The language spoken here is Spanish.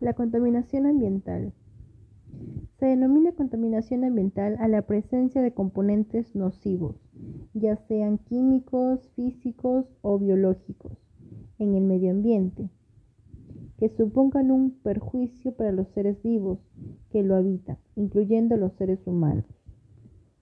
La contaminación ambiental. Se denomina contaminación ambiental a la presencia de componentes nocivos, ya sean químicos, físicos o biológicos, en el medio ambiente, que supongan un perjuicio para los seres vivos que lo habitan, incluyendo los seres humanos.